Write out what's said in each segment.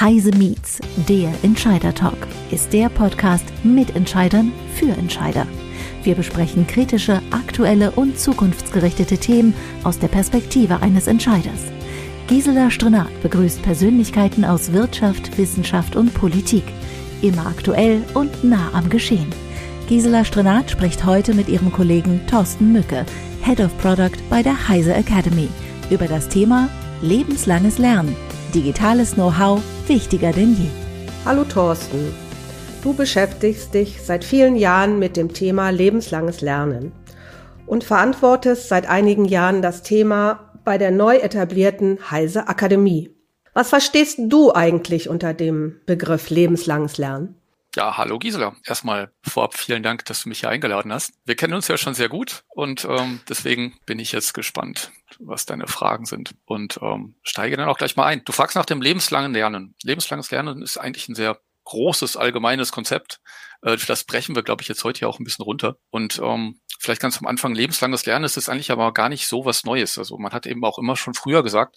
Heise Meets, der Entscheider Talk, ist der Podcast mit Entscheidern für Entscheider. Wir besprechen kritische, aktuelle und zukunftsgerichtete Themen aus der Perspektive eines Entscheiders. Gisela Strenat begrüßt Persönlichkeiten aus Wirtschaft, Wissenschaft und Politik. Immer aktuell und nah am Geschehen. Gisela Strenat spricht heute mit ihrem Kollegen Thorsten Mücke, Head of Product bei der Heise Academy, über das Thema lebenslanges Lernen. Digitales Know-how wichtiger denn je. Hallo Thorsten. Du beschäftigst dich seit vielen Jahren mit dem Thema lebenslanges Lernen und verantwortest seit einigen Jahren das Thema bei der neu etablierten Heise Akademie. Was verstehst du eigentlich unter dem Begriff lebenslanges Lernen? Ja, hallo Gisela. Erstmal vorab vielen Dank, dass du mich hier eingeladen hast. Wir kennen uns ja schon sehr gut und ähm, deswegen bin ich jetzt gespannt, was deine Fragen sind und ähm, steige dann auch gleich mal ein. Du fragst nach dem lebenslangen Lernen. Lebenslanges Lernen ist eigentlich ein sehr großes, allgemeines Konzept. Äh, das brechen wir, glaube ich, jetzt heute hier auch ein bisschen runter. Und ähm, vielleicht ganz am Anfang, lebenslanges Lernen ist es eigentlich aber gar nicht so was Neues. Also man hat eben auch immer schon früher gesagt,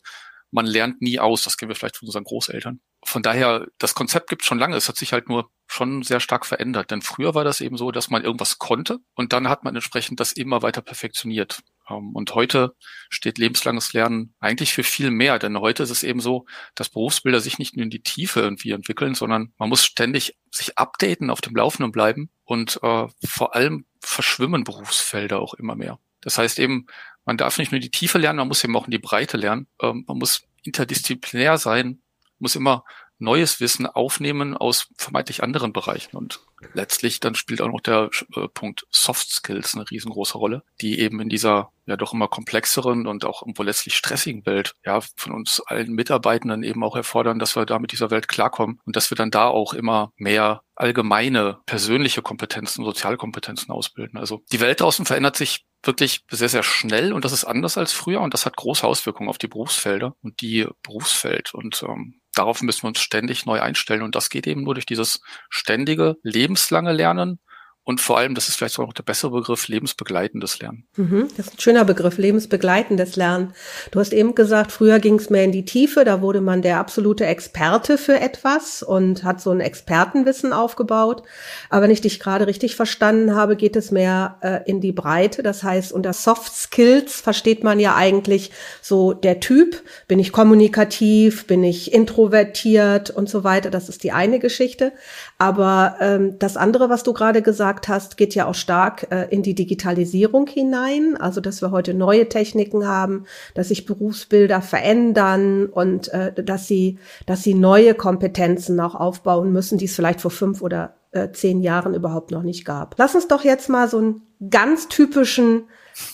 man lernt nie aus. Das kennen wir vielleicht von unseren Großeltern. Von daher, das Konzept gibt schon lange. Es hat sich halt nur schon sehr stark verändert. Denn früher war das eben so, dass man irgendwas konnte und dann hat man entsprechend das immer weiter perfektioniert. Ähm, und heute steht lebenslanges Lernen eigentlich für viel mehr, denn heute ist es eben so, dass Berufsbilder sich nicht nur in die Tiefe irgendwie entwickeln, sondern man muss ständig sich updaten, auf dem Laufenden bleiben und äh, vor allem verschwimmen Berufsfelder auch immer mehr. Das heißt eben, man darf nicht nur die Tiefe lernen, man muss eben auch in die Breite lernen. Ähm, man muss interdisziplinär sein, muss immer neues Wissen aufnehmen aus vermeintlich anderen Bereichen. Und letztlich dann spielt auch noch der äh, Punkt Soft Skills eine riesengroße Rolle, die eben in dieser ja doch immer komplexeren und auch irgendwo letztlich stressigen Welt ja von uns allen Mitarbeitenden eben auch erfordern, dass wir da mit dieser Welt klarkommen und dass wir dann da auch immer mehr allgemeine persönliche Kompetenzen, soziale Kompetenzen ausbilden. Also die Welt draußen verändert sich wirklich sehr, sehr schnell und das ist anders als früher und das hat große Auswirkungen auf die Berufsfelder und die Berufsfeld. Und ähm, darauf müssen wir uns ständig neu einstellen. Und das geht eben nur durch dieses ständige, lebenslange Lernen und vor allem, das ist vielleicht auch noch der bessere Begriff, lebensbegleitendes Lernen. Mhm, das ist ein schöner Begriff, lebensbegleitendes Lernen. Du hast eben gesagt, früher ging es mehr in die Tiefe, da wurde man der absolute Experte für etwas und hat so ein Expertenwissen aufgebaut. Aber wenn ich dich gerade richtig verstanden habe, geht es mehr äh, in die Breite. Das heißt, unter Soft Skills versteht man ja eigentlich so der Typ, bin ich kommunikativ, bin ich introvertiert und so weiter. Das ist die eine Geschichte. Aber ähm, das andere, was du gerade gesagt hast, geht ja auch stark äh, in die Digitalisierung hinein. Also, dass wir heute neue Techniken haben, dass sich Berufsbilder verändern und äh, dass sie, dass sie neue Kompetenzen auch aufbauen müssen, die es vielleicht vor fünf oder äh, zehn Jahren überhaupt noch nicht gab. Lass uns doch jetzt mal so einen ganz typischen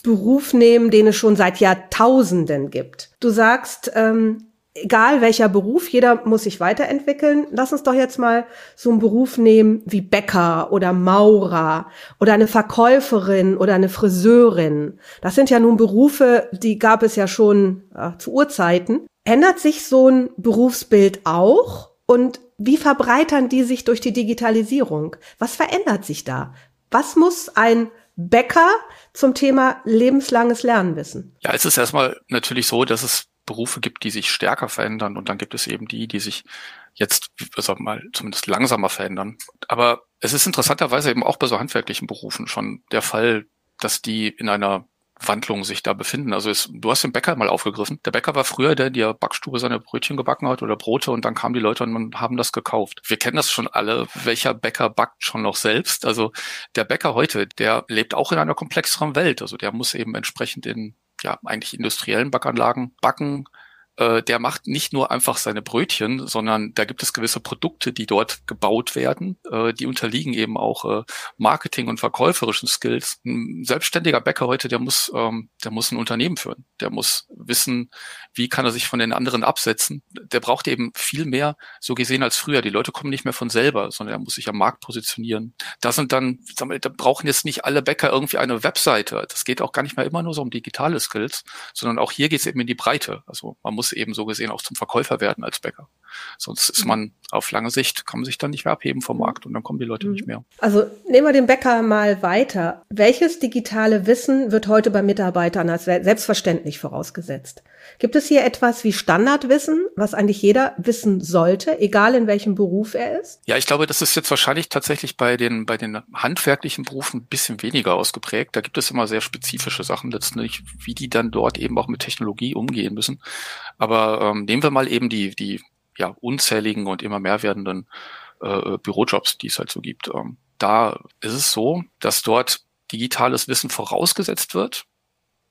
Beruf nehmen, den es schon seit Jahrtausenden gibt. Du sagst, ähm, egal welcher Beruf, jeder muss sich weiterentwickeln. Lass uns doch jetzt mal so einen Beruf nehmen wie Bäcker oder Maurer oder eine Verkäuferin oder eine Friseurin. Das sind ja nun Berufe, die gab es ja schon äh, zu Urzeiten. Ändert sich so ein Berufsbild auch? Und wie verbreitern die sich durch die Digitalisierung? Was verändert sich da? Was muss ein Bäcker zum Thema lebenslanges Lernen wissen? Ja, es ist erstmal natürlich so, dass es Berufe gibt, die sich stärker verändern und dann gibt es eben die, die sich jetzt, wir mal, zumindest langsamer verändern. Aber es ist interessanterweise eben auch bei so handwerklichen Berufen schon der Fall, dass die in einer Wandlung sich da befinden. Also es, du hast den Bäcker mal aufgegriffen. Der Bäcker war früher der, der Backstube seine Brötchen gebacken hat oder Brote und dann kamen die Leute und haben das gekauft. Wir kennen das schon alle. Welcher Bäcker backt schon noch selbst? Also der Bäcker heute, der lebt auch in einer komplexeren Welt. Also der muss eben entsprechend in ja, eigentlich industriellen Backanlagen backen, äh, der macht nicht nur einfach seine Brötchen, sondern da gibt es gewisse Produkte, die dort gebaut werden. Äh, die unterliegen eben auch äh, Marketing und verkäuferischen Skills. Ein selbstständiger Bäcker heute, der muss, ähm, der muss ein Unternehmen führen. Der muss wissen, wie kann er sich von den anderen absetzen. Der braucht eben viel mehr so gesehen als früher. Die Leute kommen nicht mehr von selber, sondern er muss sich am Markt positionieren. Da sind dann, da brauchen jetzt nicht alle Bäcker irgendwie eine Webseite. Das geht auch gar nicht mehr immer nur so um digitale Skills, sondern auch hier geht es eben in die Breite. Also man muss muss eben so gesehen auch zum Verkäufer werden als Bäcker. Sonst ist man auf lange Sicht, kann man sich dann nicht mehr abheben vom Markt und dann kommen die Leute mhm. nicht mehr. Also nehmen wir den Bäcker mal weiter. Welches digitale Wissen wird heute bei Mitarbeitern als selbstverständlich vorausgesetzt? Gibt es hier etwas wie Standardwissen, was eigentlich jeder wissen sollte, egal in welchem Beruf er ist? Ja, ich glaube, das ist jetzt wahrscheinlich tatsächlich bei den, bei den handwerklichen Berufen ein bisschen weniger ausgeprägt. Da gibt es immer sehr spezifische Sachen letztendlich, wie die dann dort eben auch mit Technologie umgehen müssen. Aber ähm, nehmen wir mal eben die, die ja, unzähligen und immer mehr werdenden äh, Bürojobs, die es halt so gibt. Ähm, da ist es so, dass dort digitales Wissen vorausgesetzt wird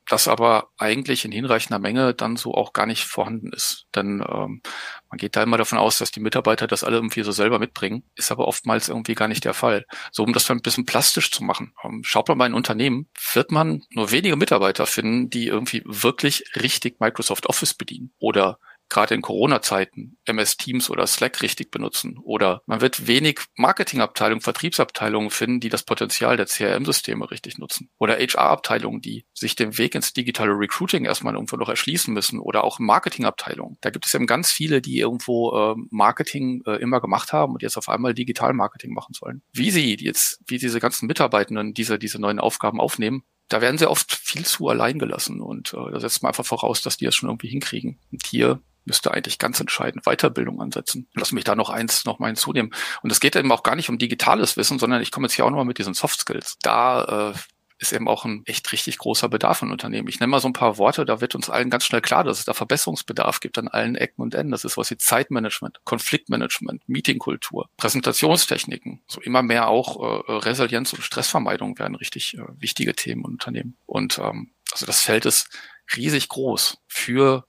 das aber eigentlich in hinreichender Menge dann so auch gar nicht vorhanden ist. Denn ähm, man geht da immer davon aus, dass die Mitarbeiter das alle irgendwie so selber mitbringen, ist aber oftmals irgendwie gar nicht der Fall. So, um das dann ein bisschen plastisch zu machen. Ähm, schaut man bei einem Unternehmen, wird man nur wenige Mitarbeiter finden, die irgendwie wirklich richtig Microsoft Office bedienen oder gerade in Corona-Zeiten MS Teams oder Slack richtig benutzen. Oder man wird wenig Marketingabteilungen, Vertriebsabteilungen finden, die das Potenzial der CRM-Systeme richtig nutzen. Oder HR-Abteilungen, die sich den Weg ins digitale Recruiting erstmal irgendwo noch erschließen müssen. Oder auch Marketingabteilungen. Da gibt es eben ganz viele, die irgendwo äh, Marketing äh, immer gemacht haben und jetzt auf einmal Digital-Marketing machen sollen. Wie sie jetzt, wie diese ganzen Mitarbeitenden diese, diese neuen Aufgaben aufnehmen, da werden sie oft viel zu allein gelassen und äh, da setzt man einfach voraus, dass die das schon irgendwie hinkriegen. Und hier müsste eigentlich ganz entscheidend Weiterbildung ansetzen. Lass mich da noch eins noch mal hinzunehmen. Und es geht eben auch gar nicht um digitales Wissen, sondern ich komme jetzt hier auch nochmal mit diesen Soft Skills. Da äh, ist eben auch ein echt richtig großer Bedarf an Unternehmen. Ich nenne mal so ein paar Worte, da wird uns allen ganz schnell klar, dass es da Verbesserungsbedarf gibt an allen Ecken und Enden. Das ist was wie Zeitmanagement, Konfliktmanagement, Meetingkultur, Präsentationstechniken. So immer mehr auch äh, Resilienz und Stressvermeidung werden richtig äh, wichtige Themen in Unternehmen. Und ähm, also das Feld ist riesig groß für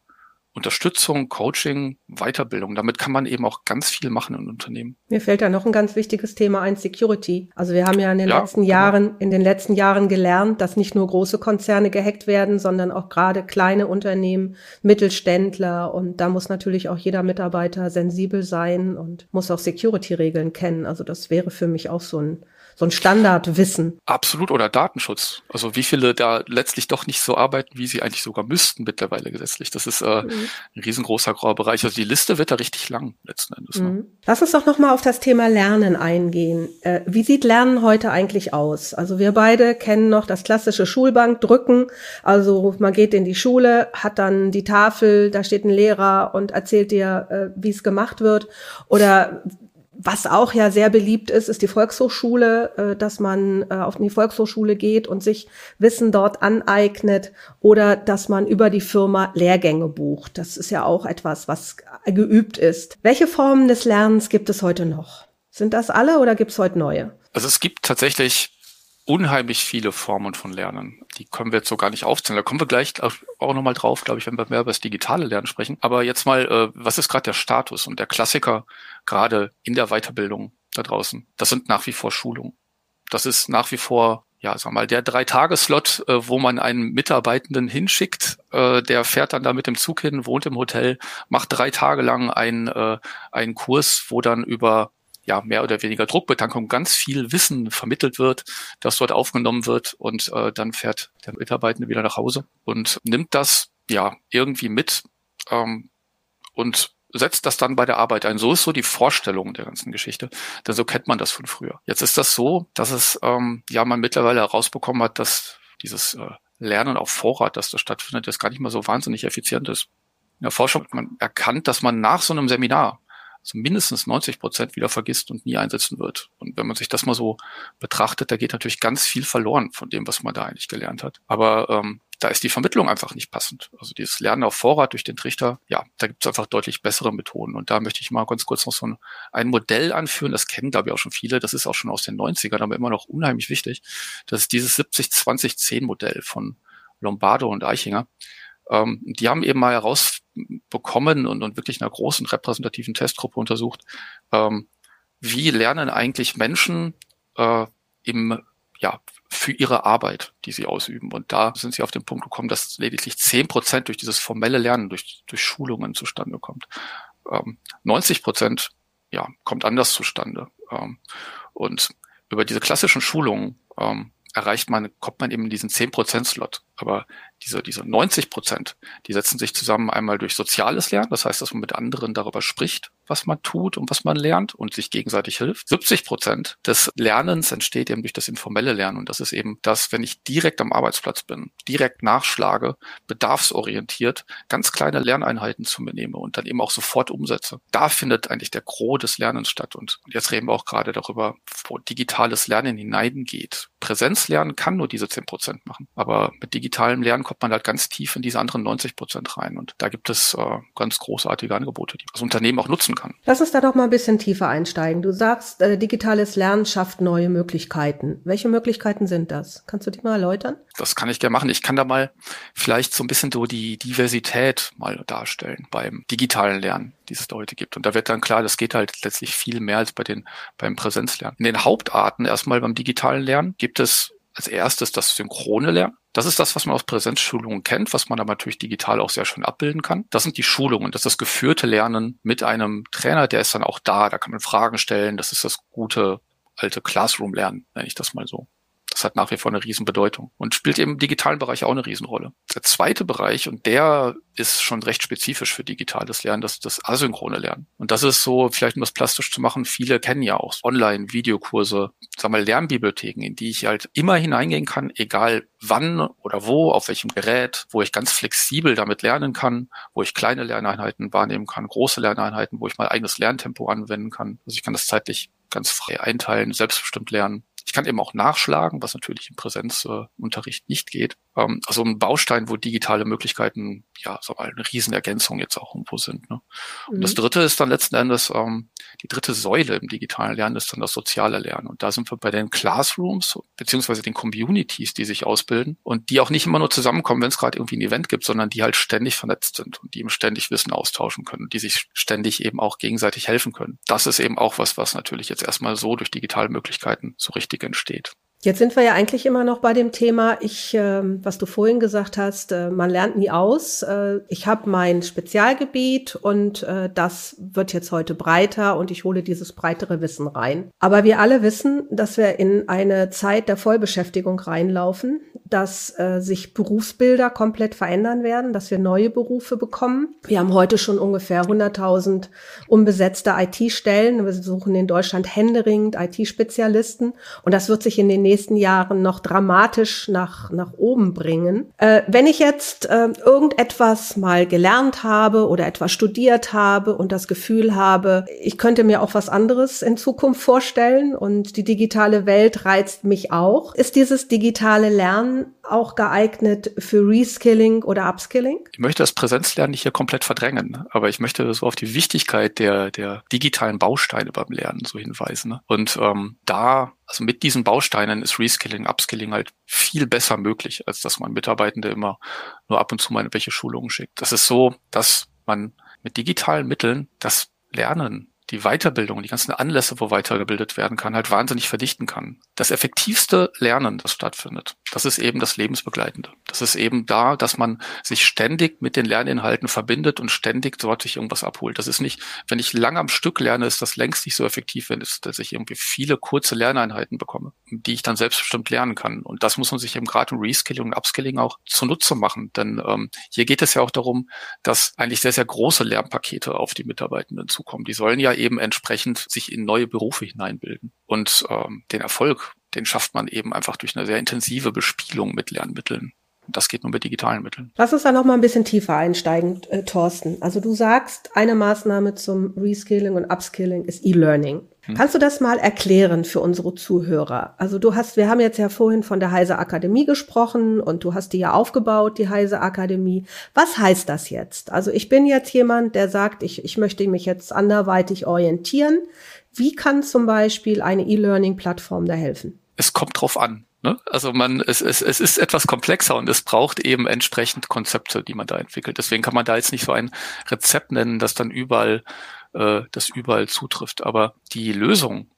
Unterstützung, Coaching, Weiterbildung. Damit kann man eben auch ganz viel machen in Unternehmen. Mir fällt da noch ein ganz wichtiges Thema ein, Security. Also wir haben ja in den ja, letzten genau. Jahren, in den letzten Jahren gelernt, dass nicht nur große Konzerne gehackt werden, sondern auch gerade kleine Unternehmen, Mittelständler. Und da muss natürlich auch jeder Mitarbeiter sensibel sein und muss auch Security-Regeln kennen. Also das wäre für mich auch so ein so ein Standardwissen. Absolut oder Datenschutz. Also wie viele da letztlich doch nicht so arbeiten, wie sie eigentlich sogar müssten mittlerweile gesetzlich. Das ist äh, mhm. ein riesengroßer grauer Bereich. Also die Liste wird da richtig lang letzten Endes. Ne? Mhm. Lass uns doch noch mal auf das Thema Lernen eingehen. Äh, wie sieht Lernen heute eigentlich aus? Also wir beide kennen noch das klassische Schulbank drücken. Also man geht in die Schule, hat dann die Tafel, da steht ein Lehrer und erzählt dir, äh, wie es gemacht wird. Oder was auch ja sehr beliebt ist, ist die Volkshochschule, äh, dass man äh, auf die Volkshochschule geht und sich Wissen dort aneignet oder dass man über die Firma Lehrgänge bucht. Das ist ja auch etwas, was geübt ist. Welche Formen des Lernens gibt es heute noch? Sind das alle oder gibt es heute neue? Also es gibt tatsächlich unheimlich viele Formen von Lernen. Die können wir jetzt so gar nicht aufzählen. Da kommen wir gleich auch nochmal drauf, glaube ich, wenn wir mehr über das digitale Lernen sprechen. Aber jetzt mal, äh, was ist gerade der Status und der Klassiker gerade in der Weiterbildung da draußen? Das sind nach wie vor Schulungen. Das ist nach wie vor ja, sag mal, der Drei-Tage-Slot, äh, wo man einen Mitarbeitenden hinschickt, äh, der fährt dann da mit dem Zug hin, wohnt im Hotel, macht drei Tage lang einen, äh, einen Kurs, wo dann über ja, mehr oder weniger Druckbetankung ganz viel Wissen vermittelt wird, das dort aufgenommen wird und äh, dann fährt der Mitarbeitende wieder nach Hause und nimmt das ja irgendwie mit ähm, und setzt das dann bei der Arbeit ein. So ist so die Vorstellung der ganzen Geschichte, denn so kennt man das von früher. Jetzt ist das so, dass es ähm, ja man mittlerweile herausbekommen hat, dass dieses äh, Lernen auf Vorrat, das stattfindet, das gar nicht mal so wahnsinnig effizient ist. In der Forschung hat man erkannt, dass man nach so einem Seminar mindestens 90 Prozent wieder vergisst und nie einsetzen wird. Und wenn man sich das mal so betrachtet, da geht natürlich ganz viel verloren von dem, was man da eigentlich gelernt hat. Aber ähm, da ist die Vermittlung einfach nicht passend. Also dieses Lernen auf Vorrat durch den Trichter, ja, da gibt es einfach deutlich bessere Methoden. Und da möchte ich mal ganz kurz noch so ein, ein Modell anführen, das kennen, glaube ich, auch schon viele, das ist auch schon aus den 90ern, aber immer noch unheimlich wichtig. Das ist dieses 70-20-10-Modell von Lombardo und Eichinger. Ähm, die haben eben mal herausbekommen und, und wirklich einer großen repräsentativen Testgruppe untersucht, ähm, wie lernen eigentlich Menschen äh, im ja, für ihre Arbeit, die sie ausüben. Und da sind sie auf den Punkt gekommen, dass lediglich zehn Prozent durch dieses formelle Lernen, durch, durch Schulungen zustande kommt. Ähm, 90 Prozent ja, kommt anders zustande. Ähm, und über diese klassischen Schulungen ähm, erreicht man, kommt man eben in diesen 10%-Slot. Aber diese, diese 90 Prozent, die setzen sich zusammen einmal durch soziales Lernen, das heißt, dass man mit anderen darüber spricht, was man tut und was man lernt und sich gegenseitig hilft. 70 Prozent des Lernens entsteht eben durch das informelle Lernen und das ist eben das, wenn ich direkt am Arbeitsplatz bin, direkt nachschlage, bedarfsorientiert, ganz kleine Lerneinheiten zu mir nehme und dann eben auch sofort umsetze. Da findet eigentlich der Gros des Lernens statt und jetzt reden wir auch gerade darüber, wo digitales Lernen hineingeht. Präsenzlernen kann nur diese 10 Prozent machen, aber mit digitalem Lernen kommt man halt ganz tief in diese anderen 90 Prozent rein und da gibt es äh, ganz großartige Angebote, die das Unternehmen auch nutzen kann. Lass uns da doch mal ein bisschen tiefer einsteigen. Du sagst, äh, digitales Lernen schafft neue Möglichkeiten. Welche Möglichkeiten sind das? Kannst du die mal erläutern? Das kann ich gerne machen. Ich kann da mal vielleicht so ein bisschen so die Diversität mal darstellen beim digitalen Lernen, die es da heute gibt. Und da wird dann klar, das geht halt letztlich viel mehr als bei den, beim Präsenzlernen. In den Hauptarten erstmal beim digitalen Lernen gibt es als erstes das synchrone Lernen. Das ist das, was man aus Präsenzschulungen kennt, was man aber natürlich digital auch sehr schön abbilden kann. Das sind die Schulungen, das ist das geführte Lernen mit einem Trainer, der ist dann auch da, da kann man Fragen stellen, das ist das gute alte Classroom-Lernen, nenne ich das mal so. Das hat nach wie vor eine Riesenbedeutung und spielt im digitalen Bereich auch eine Riesenrolle. Der zweite Bereich, und der ist schon recht spezifisch für digitales Lernen, das ist das asynchrone Lernen. Und das ist so, vielleicht um das plastisch zu machen, viele kennen ja auch Online-Videokurse, sagen wir Lernbibliotheken, in die ich halt immer hineingehen kann, egal wann oder wo, auf welchem Gerät, wo ich ganz flexibel damit lernen kann, wo ich kleine Lerneinheiten wahrnehmen kann, große Lerneinheiten, wo ich mein eigenes Lerntempo anwenden kann. Also ich kann das zeitlich ganz frei einteilen, selbstbestimmt lernen. Kann eben auch nachschlagen, was natürlich im Präsenzunterricht nicht geht. Ähm, also ein Baustein, wo digitale Möglichkeiten, ja, sag mal, eine Riesenergänzung jetzt auch irgendwo sind. Ne? Und das mhm. dritte ist dann letzten Endes, ähm, die dritte Säule im digitalen Lernen ist dann das soziale Lernen. Und da sind wir bei den Classrooms beziehungsweise den Communities, die sich ausbilden und die auch nicht immer nur zusammenkommen, wenn es gerade irgendwie ein Event gibt, sondern die halt ständig vernetzt sind und die eben ständig Wissen austauschen können, die sich ständig eben auch gegenseitig helfen können. Das ist eben auch was, was natürlich jetzt erstmal so durch digitale Möglichkeiten so richtig entsteht. Jetzt sind wir ja eigentlich immer noch bei dem Thema, ich, äh, was du vorhin gesagt hast, äh, man lernt nie aus. Äh, ich habe mein Spezialgebiet und äh, das wird jetzt heute breiter und ich hole dieses breitere Wissen rein. Aber wir alle wissen, dass wir in eine Zeit der Vollbeschäftigung reinlaufen, dass äh, sich Berufsbilder komplett verändern werden, dass wir neue Berufe bekommen. Wir haben heute schon ungefähr 100.000 unbesetzte IT-Stellen. Wir suchen in Deutschland händeringend IT-Spezialisten und das wird sich in den nächsten Jahren noch dramatisch nach, nach oben bringen. Äh, wenn ich jetzt äh, irgendetwas mal gelernt habe oder etwas studiert habe und das Gefühl habe, ich könnte mir auch was anderes in Zukunft vorstellen und die digitale Welt reizt mich auch, ist dieses digitale Lernen auch geeignet für Reskilling oder Upskilling? Ich möchte das Präsenzlernen nicht hier komplett verdrängen, aber ich möchte so auf die Wichtigkeit der, der digitalen Bausteine beim Lernen so hinweisen. Und ähm, da also mit diesen Bausteinen ist Reskilling, Upskilling halt viel besser möglich, als dass man Mitarbeitende immer nur ab und zu mal in welche Schulungen schickt. Das ist so, dass man mit digitalen Mitteln das Lernen die Weiterbildung, die ganzen Anlässe, wo weitergebildet werden kann, halt wahnsinnig verdichten kann. Das effektivste Lernen, das stattfindet, das ist eben das Lebensbegleitende. Das ist eben da, dass man sich ständig mit den Lerninhalten verbindet und ständig dort sich irgendwas abholt. Das ist nicht, wenn ich lange am Stück lerne, ist das längst nicht so effektiv, wenn es, dass ich irgendwie viele kurze Lerneinheiten bekomme, die ich dann selbstbestimmt lernen kann. Und das muss man sich eben gerade im Reskilling und Upskilling auch zunutze machen. Denn ähm, hier geht es ja auch darum, dass eigentlich sehr, sehr große Lernpakete auf die Mitarbeitenden zukommen. Die sollen ja eben entsprechend sich in neue Berufe hineinbilden. Und ähm, den Erfolg, den schafft man eben einfach durch eine sehr intensive Bespielung mit Lernmitteln. Das geht nur mit digitalen Mitteln. Lass uns da noch mal ein bisschen tiefer einsteigen, äh, Thorsten. Also du sagst, eine Maßnahme zum Reskilling und Upskilling ist E-Learning. Hm. Kannst du das mal erklären für unsere Zuhörer? Also du hast, wir haben jetzt ja vorhin von der Heise Akademie gesprochen und du hast die ja aufgebaut, die Heise Akademie. Was heißt das jetzt? Also ich bin jetzt jemand, der sagt, ich, ich möchte mich jetzt anderweitig orientieren. Wie kann zum Beispiel eine E-Learning-Plattform da helfen? Es kommt drauf an. Ne? Also man, es, es, es ist etwas komplexer und es braucht eben entsprechend Konzepte, die man da entwickelt. Deswegen kann man da jetzt nicht so ein Rezept nennen, das dann überall, äh, das überall zutrifft. Aber die Lösung,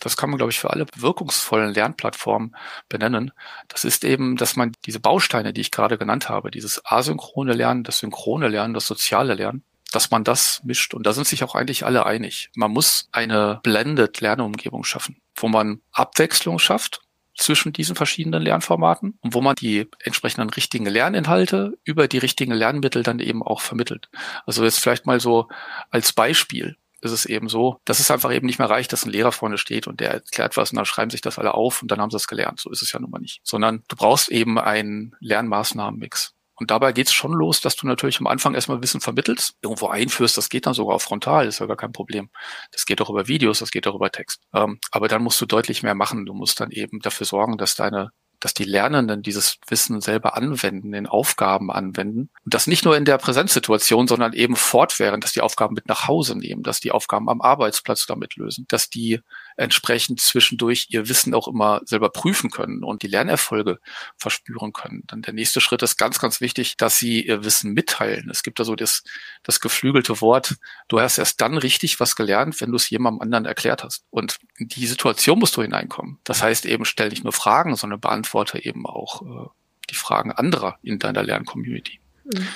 das kann man, glaube ich, für alle wirkungsvollen Lernplattformen benennen. Das ist eben, dass man diese Bausteine, die ich gerade genannt habe, dieses asynchrone Lernen, das synchrone Lernen, das soziale Lernen, dass man das mischt. Und da sind sich auch eigentlich alle einig. Man muss eine blended Lernumgebung schaffen, wo man Abwechslung schafft zwischen diesen verschiedenen Lernformaten und wo man die entsprechenden richtigen Lerninhalte über die richtigen Lernmittel dann eben auch vermittelt. Also jetzt vielleicht mal so als Beispiel ist es eben so, dass es einfach eben nicht mehr reicht, dass ein Lehrer vorne steht und der erklärt was und dann schreiben sich das alle auf und dann haben sie es gelernt. So ist es ja nun mal nicht. Sondern du brauchst eben einen Lernmaßnahmenmix. Und dabei geht es schon los, dass du natürlich am Anfang erstmal Wissen vermittelst, irgendwo einführst, das geht dann sogar auch frontal, ist ja gar kein Problem. Das geht auch über Videos, das geht auch über Text. Ähm, aber dann musst du deutlich mehr machen. Du musst dann eben dafür sorgen, dass deine dass die Lernenden dieses Wissen selber anwenden, in Aufgaben anwenden. Und das nicht nur in der Präsenzsituation, sondern eben fortwährend, dass die Aufgaben mit nach Hause nehmen, dass die Aufgaben am Arbeitsplatz damit lösen, dass die entsprechend zwischendurch ihr Wissen auch immer selber prüfen können und die Lernerfolge verspüren können. Dann der nächste Schritt ist ganz, ganz wichtig, dass sie ihr Wissen mitteilen. Es gibt da so das, das geflügelte Wort, du hast erst dann richtig was gelernt, wenn du es jemandem anderen erklärt hast. Und in die Situation musst du hineinkommen. Das heißt eben, stell nicht nur Fragen, sondern beantworte eben auch äh, die Fragen anderer in deiner Lerncommunity. Mhm.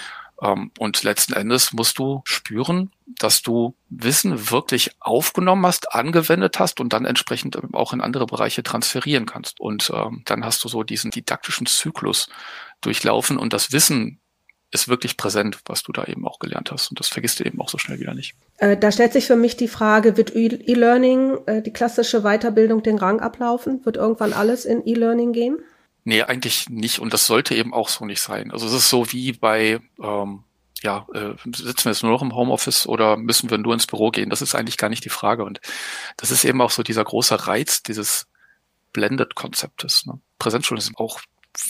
Ähm, und letzten Endes musst du spüren, dass du Wissen wirklich aufgenommen hast, angewendet hast und dann entsprechend auch in andere Bereiche transferieren kannst. Und ähm, dann hast du so diesen didaktischen Zyklus durchlaufen und das Wissen ist wirklich präsent, was du da eben auch gelernt hast. Und das vergisst du eben auch so schnell wieder nicht. Äh, da stellt sich für mich die Frage, wird E-Learning, äh, die klassische Weiterbildung, den Rang ablaufen? Wird irgendwann alles in E-Learning gehen? Nee, eigentlich nicht. Und das sollte eben auch so nicht sein. Also es ist so wie bei, ähm, ja, äh, sitzen wir jetzt nur noch im Homeoffice oder müssen wir nur ins Büro gehen? Das ist eigentlich gar nicht die Frage. Und das ist eben auch so dieser große Reiz dieses Blended-Konzeptes. Ne? Präsenzschulen sind auch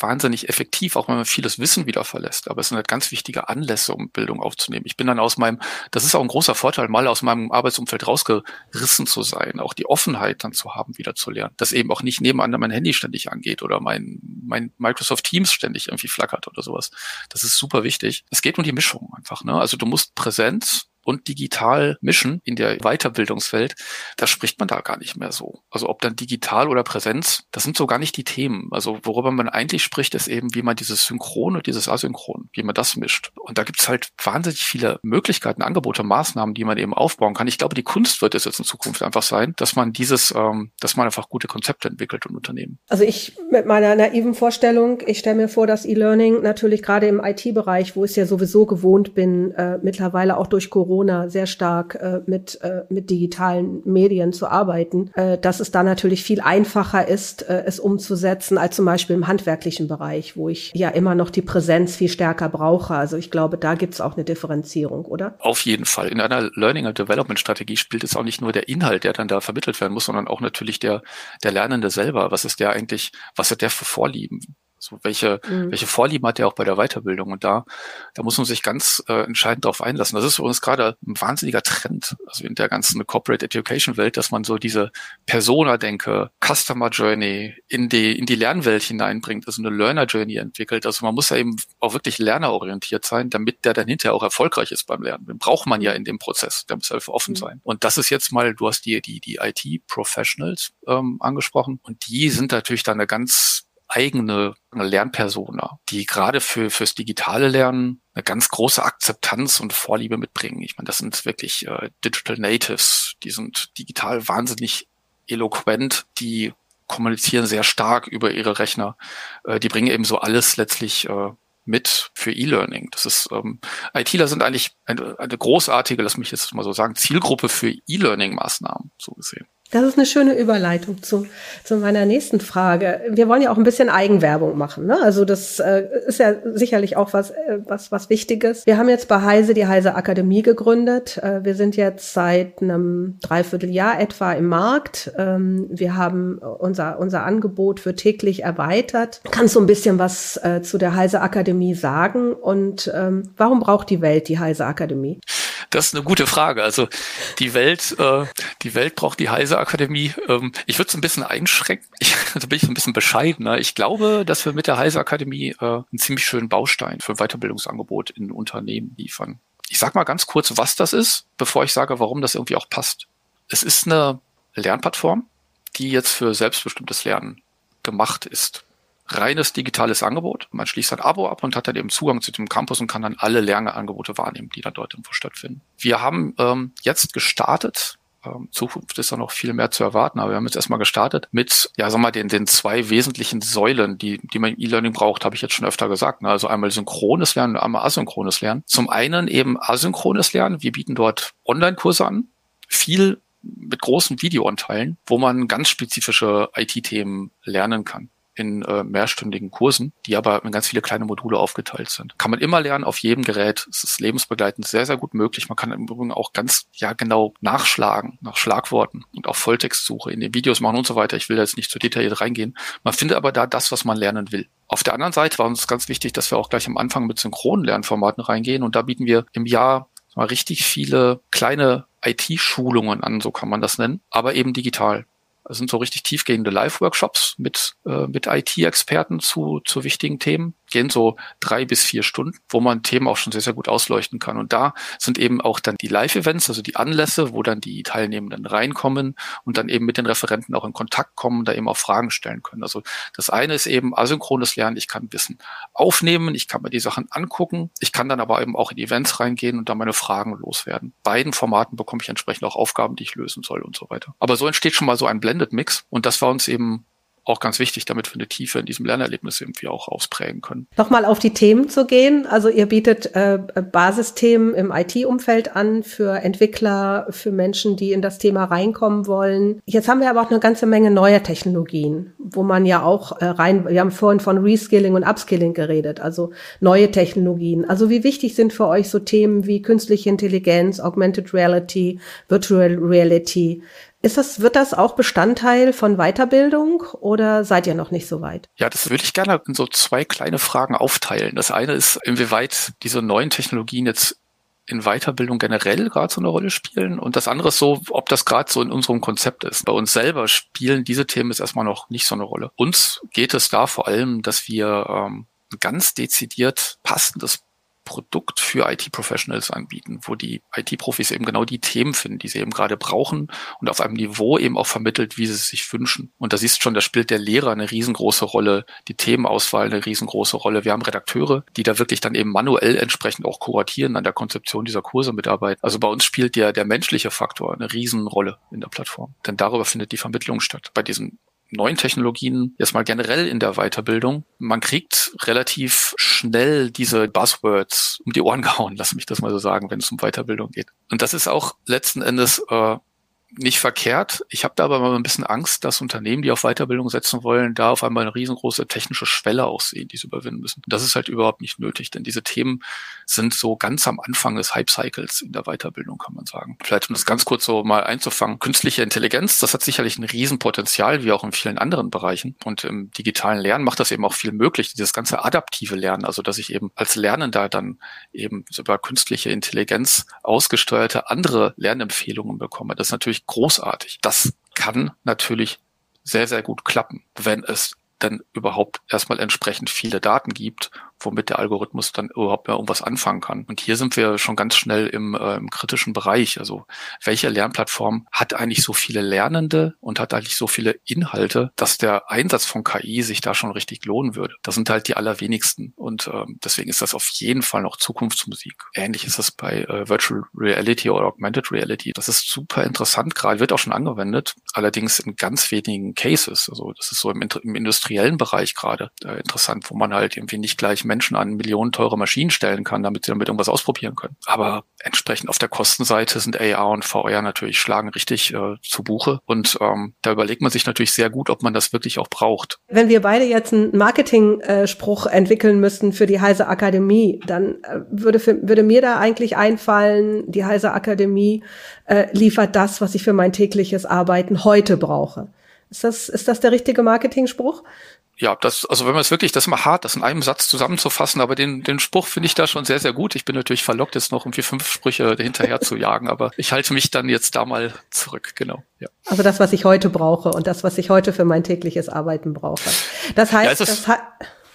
wahnsinnig effektiv, auch wenn man vieles Wissen wieder verlässt. Aber es sind halt ganz wichtige Anlässe, um Bildung aufzunehmen. Ich bin dann aus meinem, das ist auch ein großer Vorteil, mal aus meinem Arbeitsumfeld rausgerissen zu sein, auch die Offenheit dann zu haben, wieder zu lernen. Dass eben auch nicht nebenan mein Handy ständig angeht oder mein, mein Microsoft Teams ständig irgendwie flackert oder sowas. Das ist super wichtig. Es geht um die Mischung einfach. Ne? Also du musst Präsenz und digital mischen in der Weiterbildungswelt, da spricht man da gar nicht mehr so. Also ob dann digital oder Präsenz, das sind so gar nicht die Themen. Also worüber man eigentlich spricht, ist eben, wie man dieses Synchron und dieses Asynchron, wie man das mischt. Und da gibt es halt wahnsinnig viele Möglichkeiten, Angebote, Maßnahmen, die man eben aufbauen kann. Ich glaube, die Kunst wird es jetzt in Zukunft einfach sein, dass man dieses, ähm, dass man einfach gute Konzepte entwickelt und Unternehmen. Also ich mit meiner naiven Vorstellung, ich stelle mir vor, dass E-Learning natürlich gerade im IT-Bereich, wo ich ja sowieso gewohnt bin, äh, mittlerweile auch durch Corona Corona sehr stark äh, mit, äh, mit digitalen Medien zu arbeiten, äh, dass es da natürlich viel einfacher ist, äh, es umzusetzen, als zum Beispiel im handwerklichen Bereich, wo ich ja immer noch die Präsenz viel stärker brauche. Also ich glaube, da gibt es auch eine Differenzierung, oder? Auf jeden Fall. In einer Learning and Development Strategie spielt es auch nicht nur der Inhalt, der dann da vermittelt werden muss, sondern auch natürlich der, der Lernende selber. Was ist der eigentlich, was hat der für Vorlieben? So welche, mhm. welche Vorlieben hat er auch bei der Weiterbildung? Und da, da muss man sich ganz äh, entscheidend darauf einlassen. Das ist für uns gerade ein wahnsinniger Trend, also in der ganzen Corporate Education Welt, dass man so diese Persona-Denke, Customer Journey in die, in die Lernwelt hineinbringt, also eine Learner Journey entwickelt. Also man muss ja eben auch wirklich lernerorientiert sein, damit der dann hinterher auch erfolgreich ist beim Lernen. Den braucht man ja in dem Prozess. Der muss einfach offen mhm. sein. Und das ist jetzt mal, du hast die, die, die IT-Professionals ähm, angesprochen. Und die sind natürlich dann eine ganz eigene Lernpersona, die gerade für fürs digitale Lernen eine ganz große Akzeptanz und Vorliebe mitbringen. Ich meine, das sind wirklich äh, Digital Natives, die sind digital wahnsinnig eloquent, die kommunizieren sehr stark über ihre Rechner. Äh, die bringen eben so alles letztlich äh, mit für E-Learning. Das ist ähm, ITler sind eigentlich eine, eine großartige, lass mich jetzt mal so sagen, Zielgruppe für E-Learning-Maßnahmen, so gesehen. Das ist eine schöne Überleitung zu, zu meiner nächsten Frage. Wir wollen ja auch ein bisschen Eigenwerbung machen. Ne? Also das äh, ist ja sicherlich auch was, äh, was, was Wichtiges. Wir haben jetzt bei Heise die Heise Akademie gegründet. Äh, wir sind jetzt seit einem Dreivierteljahr etwa im Markt. Ähm, wir haben unser, unser Angebot für täglich erweitert. Kannst du ein bisschen was äh, zu der Heise Akademie sagen? Und ähm, warum braucht die Welt die Heise Akademie? Das ist eine gute Frage. Also die Welt, äh, die Welt braucht die Heise Akademie. Ähm, ich würde es ein bisschen einschränken. Ich, da bin ich ein bisschen bescheidener. Ich glaube, dass wir mit der Heise Akademie äh, einen ziemlich schönen Baustein für Weiterbildungsangebot in Unternehmen liefern. Ich sag mal ganz kurz, was das ist, bevor ich sage, warum das irgendwie auch passt. Es ist eine Lernplattform, die jetzt für selbstbestimmtes Lernen gemacht ist reines digitales Angebot. Man schließt ein Abo ab und hat dann eben Zugang zu dem Campus und kann dann alle Lernangebote wahrnehmen, die dann dort irgendwo stattfinden. Wir haben ähm, jetzt gestartet ähm, Zukunft ist da noch viel mehr zu erwarten. Aber wir haben jetzt erstmal gestartet mit, ja, sag mal, den, den zwei wesentlichen Säulen, die, die man im E-Learning braucht, habe ich jetzt schon öfter gesagt. Ne? Also einmal synchrones Lernen und einmal asynchrones Lernen. Zum einen eben asynchrones Lernen. Wir bieten dort Online-Kurse an. Viel mit großen Videoanteilen, wo man ganz spezifische IT-Themen lernen kann in äh, mehrstündigen Kursen, die aber in ganz viele kleine Module aufgeteilt sind. Kann man immer lernen auf jedem Gerät. Es ist lebensbegleitend sehr, sehr gut möglich. Man kann im Übrigen auch ganz ja genau nachschlagen nach Schlagworten und auch Volltextsuche in den Videos machen und so weiter. Ich will da jetzt nicht zu detailliert reingehen. Man findet aber da das, was man lernen will. Auf der anderen Seite war uns ganz wichtig, dass wir auch gleich am Anfang mit synchronen Lernformaten reingehen und da bieten wir im Jahr mal richtig viele kleine IT-Schulungen an, so kann man das nennen, aber eben digital. Das sind so richtig tiefgehende Live-Workshops mit, äh, mit IT-Experten zu, zu wichtigen Themen. Gehen so drei bis vier Stunden, wo man Themen auch schon sehr, sehr gut ausleuchten kann. Und da sind eben auch dann die Live-Events, also die Anlässe, wo dann die Teilnehmenden reinkommen und dann eben mit den Referenten auch in Kontakt kommen, da eben auch Fragen stellen können. Also das eine ist eben asynchrones Lernen. Ich kann Wissen aufnehmen, ich kann mir die Sachen angucken, ich kann dann aber eben auch in Events reingehen und da meine Fragen loswerden. Beiden Formaten bekomme ich entsprechend auch Aufgaben, die ich lösen soll und so weiter. Aber so entsteht schon mal so ein Blend Blended Mix. Und das war uns eben auch ganz wichtig, damit wir eine Tiefe in diesem Lernerlebnis irgendwie auch ausprägen können. Nochmal auf die Themen zu gehen. Also ihr bietet äh, Basisthemen im IT-Umfeld an für Entwickler, für Menschen, die in das Thema reinkommen wollen. Jetzt haben wir aber auch eine ganze Menge neuer Technologien, wo man ja auch äh, rein, wir haben vorhin von Reskilling und Upskilling geredet, also neue Technologien. Also wie wichtig sind für euch so Themen wie künstliche Intelligenz, Augmented Reality, Virtual Reality? Ist das, wird das auch Bestandteil von Weiterbildung oder seid ihr noch nicht so weit? Ja, das würde ich gerne in so zwei kleine Fragen aufteilen. Das eine ist, inwieweit diese neuen Technologien jetzt in Weiterbildung generell gerade so eine Rolle spielen und das andere ist so, ob das gerade so in unserem Konzept ist. Bei uns selber spielen diese Themen jetzt erstmal noch nicht so eine Rolle. Uns geht es da vor allem, dass wir ähm, ganz dezidiert passendes Produkt für IT-Professionals anbieten, wo die IT-Profis eben genau die Themen finden, die sie eben gerade brauchen und auf einem Niveau eben auch vermittelt, wie sie es sich wünschen. Und da siehst du schon, da spielt der Lehrer eine riesengroße Rolle, die Themenauswahl eine riesengroße Rolle. Wir haben Redakteure, die da wirklich dann eben manuell entsprechend auch kuratieren, an der Konzeption dieser Kurse mitarbeiten. Also bei uns spielt der, der menschliche Faktor eine Riesenrolle in der Plattform. Denn darüber findet die Vermittlung statt. Bei diesen neuen Technologien erstmal generell in der Weiterbildung. Man kriegt relativ schnell diese Buzzwords um die Ohren gehauen, lass mich das mal so sagen, wenn es um Weiterbildung geht. Und das ist auch letzten Endes äh, nicht verkehrt. Ich habe da aber mal ein bisschen Angst, dass Unternehmen, die auf Weiterbildung setzen wollen, da auf einmal eine riesengroße technische Schwelle auch sehen, die sie überwinden müssen. Das ist halt überhaupt nicht nötig, denn diese Themen sind so ganz am Anfang des Hype-Cycles in der Weiterbildung, kann man sagen. Vielleicht um das ganz kurz so mal einzufangen. Künstliche Intelligenz, das hat sicherlich ein Riesenpotenzial, wie auch in vielen anderen Bereichen. Und im digitalen Lernen macht das eben auch viel möglich, dieses ganze adaptive Lernen, also dass ich eben als Lernender dann eben über künstliche Intelligenz ausgesteuerte andere Lernempfehlungen bekomme. Das ist natürlich großartig. Das kann natürlich sehr, sehr gut klappen, wenn es dann überhaupt erstmal entsprechend viele Daten gibt womit der Algorithmus dann überhaupt mehr irgendwas anfangen kann. Und hier sind wir schon ganz schnell im, äh, im kritischen Bereich. Also welche Lernplattform hat eigentlich so viele Lernende und hat eigentlich so viele Inhalte, dass der Einsatz von KI sich da schon richtig lohnen würde? Das sind halt die allerwenigsten. Und ähm, deswegen ist das auf jeden Fall noch Zukunftsmusik. Ähnlich ist es bei äh, Virtual Reality oder Augmented Reality. Das ist super interessant, gerade wird auch schon angewendet, allerdings in ganz wenigen Cases. Also das ist so im, im industriellen Bereich gerade äh, interessant, wo man halt irgendwie nicht gleich Menschen an Millionen teure Maschinen stellen kann, damit sie damit irgendwas ausprobieren können. Aber entsprechend auf der Kostenseite sind AR und VR natürlich schlagen richtig äh, zu Buche. Und ähm, da überlegt man sich natürlich sehr gut, ob man das wirklich auch braucht. Wenn wir beide jetzt einen Marketing-Spruch entwickeln müssten für die Heise Akademie, dann äh, würde, für, würde mir da eigentlich einfallen, die Heise Akademie äh, liefert das, was ich für mein tägliches Arbeiten heute brauche. Ist das, ist das der richtige Marketing-Spruch? Ja, das, also wenn man es wirklich, das ist mal hart, das in einem Satz zusammenzufassen, aber den, den Spruch finde ich da schon sehr, sehr gut. Ich bin natürlich verlockt, jetzt noch irgendwie fünf Sprüche hinterher zu jagen, aber ich halte mich dann jetzt da mal zurück, genau. Ja. Also das, was ich heute brauche und das, was ich heute für mein tägliches Arbeiten brauche. Das heißt, ja, das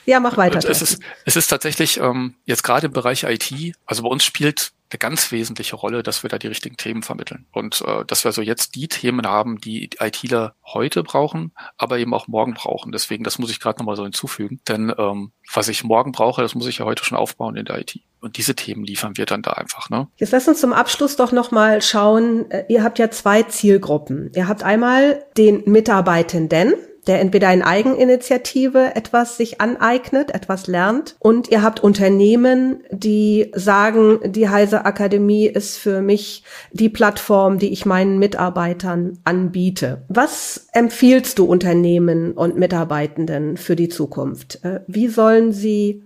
ja, mach weiter. Es ist, es ist tatsächlich ähm, jetzt gerade im Bereich IT, also bei uns spielt eine ganz wesentliche Rolle, dass wir da die richtigen Themen vermitteln. Und äh, dass wir so jetzt die Themen haben, die ITler heute brauchen, aber eben auch morgen brauchen. Deswegen, das muss ich gerade nochmal so hinzufügen. Denn ähm, was ich morgen brauche, das muss ich ja heute schon aufbauen in der IT. Und diese Themen liefern wir dann da einfach. Ne? Jetzt lass uns zum Abschluss doch nochmal schauen. Äh, ihr habt ja zwei Zielgruppen. Ihr habt einmal den Mitarbeitenden, der entweder in Eigeninitiative etwas sich aneignet, etwas lernt. Und ihr habt Unternehmen, die sagen, die Heise Akademie ist für mich die Plattform, die ich meinen Mitarbeitern anbiete. Was empfiehlst du Unternehmen und Mitarbeitenden für die Zukunft? Äh, wie sollen sie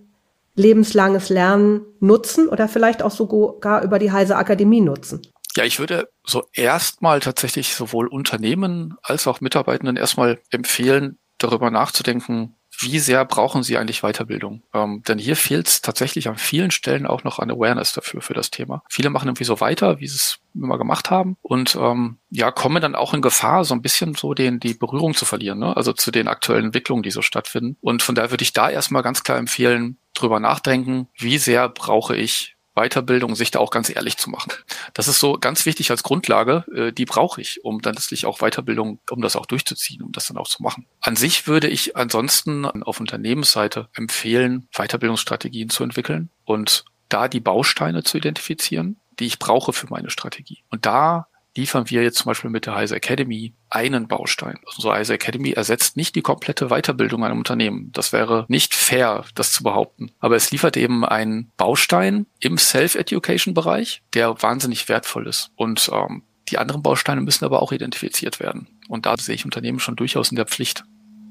lebenslanges Lernen nutzen oder vielleicht auch sogar über die Heise Akademie nutzen? Ja, ich würde so erstmal tatsächlich sowohl Unternehmen als auch Mitarbeitenden erstmal empfehlen, darüber nachzudenken, wie sehr brauchen sie eigentlich Weiterbildung? Ähm, denn hier fehlt es tatsächlich an vielen Stellen auch noch an Awareness dafür, für das Thema. Viele machen irgendwie so weiter, wie sie es immer gemacht haben und ähm, ja, kommen dann auch in Gefahr, so ein bisschen so den, die Berührung zu verlieren, ne? also zu den aktuellen Entwicklungen, die so stattfinden. Und von daher würde ich da erstmal ganz klar empfehlen, drüber nachdenken, wie sehr brauche ich Weiterbildung, sich da auch ganz ehrlich zu machen. Das ist so ganz wichtig als Grundlage, äh, die brauche ich, um dann letztlich auch Weiterbildung, um das auch durchzuziehen, um das dann auch zu machen. An sich würde ich ansonsten auf Unternehmensseite empfehlen, Weiterbildungsstrategien zu entwickeln und da die Bausteine zu identifizieren, die ich brauche für meine Strategie. Und da liefern wir jetzt zum Beispiel mit der Heise Academy einen Baustein. Unsere Heise Academy ersetzt nicht die komplette Weiterbildung einem Unternehmen. Das wäre nicht fair, das zu behaupten. Aber es liefert eben einen Baustein im Self-Education-Bereich, der wahnsinnig wertvoll ist. Und ähm, die anderen Bausteine müssen aber auch identifiziert werden. Und da sehe ich Unternehmen schon durchaus in der Pflicht,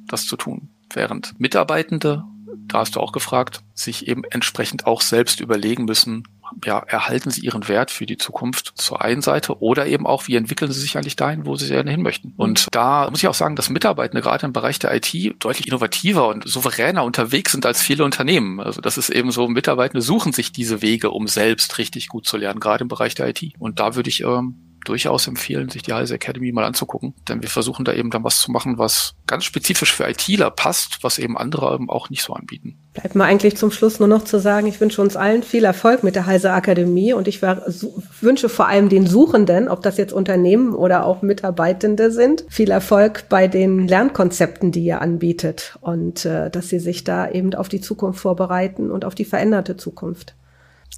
das zu tun. Während Mitarbeitende, da hast du auch gefragt, sich eben entsprechend auch selbst überlegen müssen, ja, erhalten sie ihren Wert für die Zukunft zur einen Seite oder eben auch, wie entwickeln sie sich eigentlich dahin, wo sie gerne hin möchten. Und da muss ich auch sagen, dass Mitarbeitende gerade im Bereich der IT deutlich innovativer und souveräner unterwegs sind als viele Unternehmen. Also das ist eben so, Mitarbeitende suchen sich diese Wege, um selbst richtig gut zu lernen, gerade im Bereich der IT. Und da würde ich ähm, durchaus empfehlen, sich die Heise Academy mal anzugucken. Denn wir versuchen da eben dann was zu machen, was ganz spezifisch für ITler passt, was eben andere eben auch nicht so anbieten. Bleibt mir eigentlich zum Schluss nur noch zu sagen, ich wünsche uns allen viel Erfolg mit der Heise Akademie und ich wünsche vor allem den Suchenden, ob das jetzt Unternehmen oder auch Mitarbeitende sind, viel Erfolg bei den Lernkonzepten, die ihr anbietet und äh, dass sie sich da eben auf die Zukunft vorbereiten und auf die veränderte Zukunft.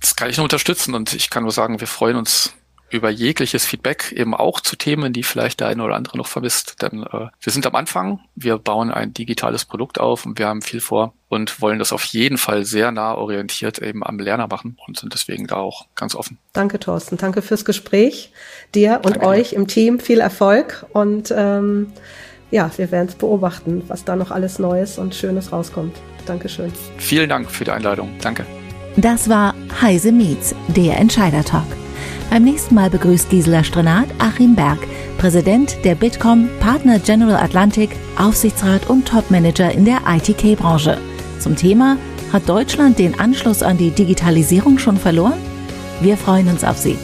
Das kann ich nur unterstützen und ich kann nur sagen, wir freuen uns über jegliches Feedback eben auch zu Themen, die vielleicht der eine oder andere noch vermisst. Denn äh, wir sind am Anfang, wir bauen ein digitales Produkt auf und wir haben viel vor und wollen das auf jeden Fall sehr nah orientiert eben am Lerner machen und sind deswegen da auch ganz offen. Danke, Thorsten. Danke fürs Gespräch. Dir und Danke euch im Team viel Erfolg und ähm, ja, wir werden es beobachten, was da noch alles Neues und Schönes rauskommt. Dankeschön. Vielen Dank für die Einladung. Danke. Das war Heise Meets, der Entscheider Talk. Beim nächsten Mal begrüßt Gisela Strenat Achim Berg, Präsident der Bitkom, Partner General Atlantic, Aufsichtsrat und Topmanager in der ITK-Branche. Zum Thema Hat Deutschland den Anschluss an die Digitalisierung schon verloren? Wir freuen uns auf Sie.